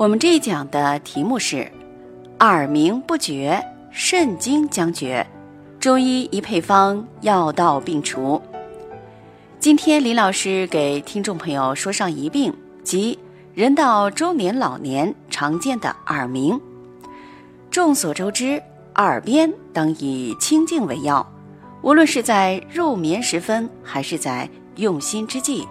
我们这一讲的题目是耳鸣不绝，肾经将绝，中医一配方，药到病除。今天李老师给听众朋友说上一病，即人到中年老年常见的耳鸣。众所周知，耳边当以清静为要，无论是在入眠时分，还是在用心之际，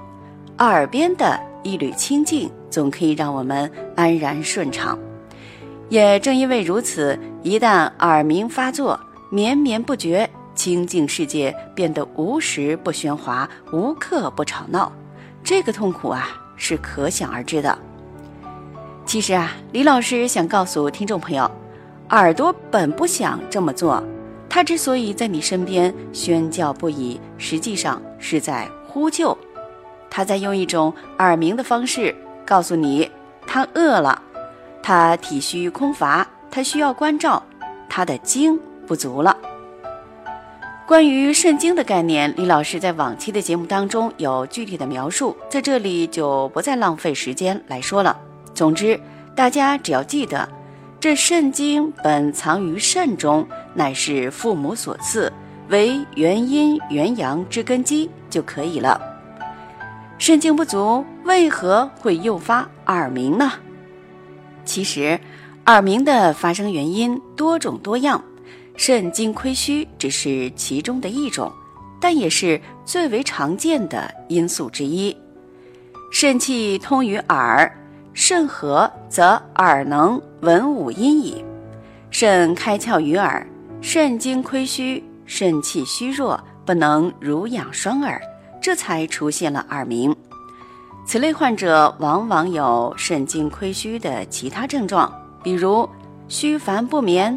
耳边的一缕清静。总可以让我们安然顺畅。也正因为如此，一旦耳鸣发作，绵绵不绝，清净世界变得无时不喧哗，无刻不吵闹，这个痛苦啊，是可想而知的。其实啊，李老师想告诉听众朋友，耳朵本不想这么做，它之所以在你身边喧叫不已，实际上是在呼救，他在用一种耳鸣的方式。告诉你，他饿了，他体虚空乏，他需要关照，他的精不足了。关于肾精的概念，李老师在往期的节目当中有具体的描述，在这里就不再浪费时间来说了。总之，大家只要记得，这肾精本藏于肾中，乃是父母所赐，为元阴元阳之根基就可以了。肾精不足为何会诱发耳鸣呢？其实，耳鸣的发生原因多种多样，肾精亏虚只是其中的一种，但也是最为常见的因素之一。肾气通于耳，肾和则耳能闻五音矣。肾开窍于耳，肾精亏虚，肾气虚弱，不能濡养双耳。这才出现了耳鸣，此类患者往往有肾精亏虚的其他症状，比如虚烦不眠、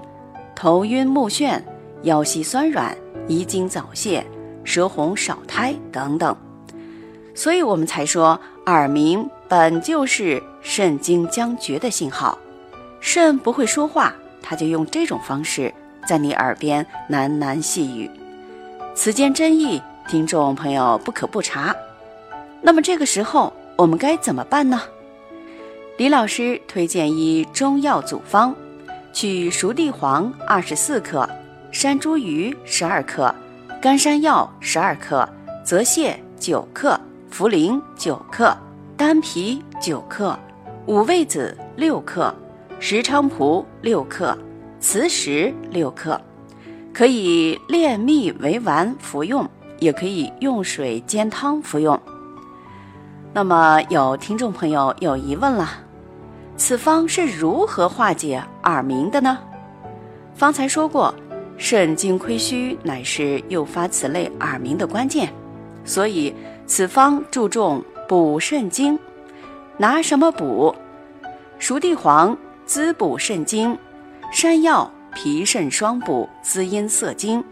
头晕目眩、腰膝酸软、遗精早泄、舌红少苔等等。所以我们才说，耳鸣本就是肾精将绝的信号。肾不会说话，他就用这种方式在你耳边喃喃细语，此间真意。听众朋友不可不察，那么这个时候我们该怎么办呢？李老师推荐一中药组方：取熟地黄二十四克，山茱萸十二克，干山药十二克，泽泻九克，茯苓九克，丹皮九克，五味子六克，石菖蒲六克，磁石六克，可以炼蜜为丸服用。也可以用水煎汤服用。那么有听众朋友有疑问了，此方是如何化解耳鸣的呢？方才说过，肾精亏虚乃是诱发此类耳鸣的关键，所以此方注重补肾精。拿什么补？熟地黄滋补肾精，山药脾肾双补，滋阴涩精。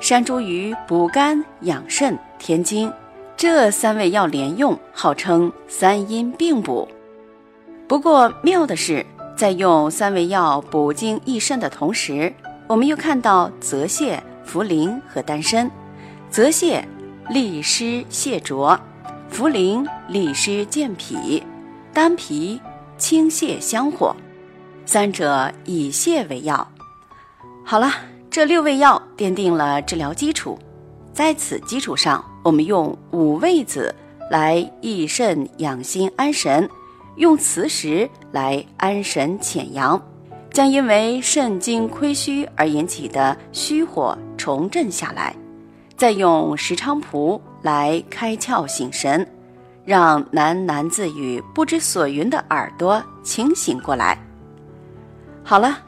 山茱萸补肝养肾填精，这三味药连用，号称三阴并补。不过妙的是，在用三味药补精益肾的同时，我们又看到泽泻、茯苓和丹参。泽泻利湿泻浊，茯苓利湿健脾，丹皮清泻香火，三者以泻为药。好了。这六味药奠定了治疗基础，在此基础上，我们用五味子来益肾养心安神，用磁石来安神潜阳，将因为肾精亏虚而引起的虚火重振下来，再用石菖蒲来开窍醒神，让喃喃自语不知所云的耳朵清醒过来。好了。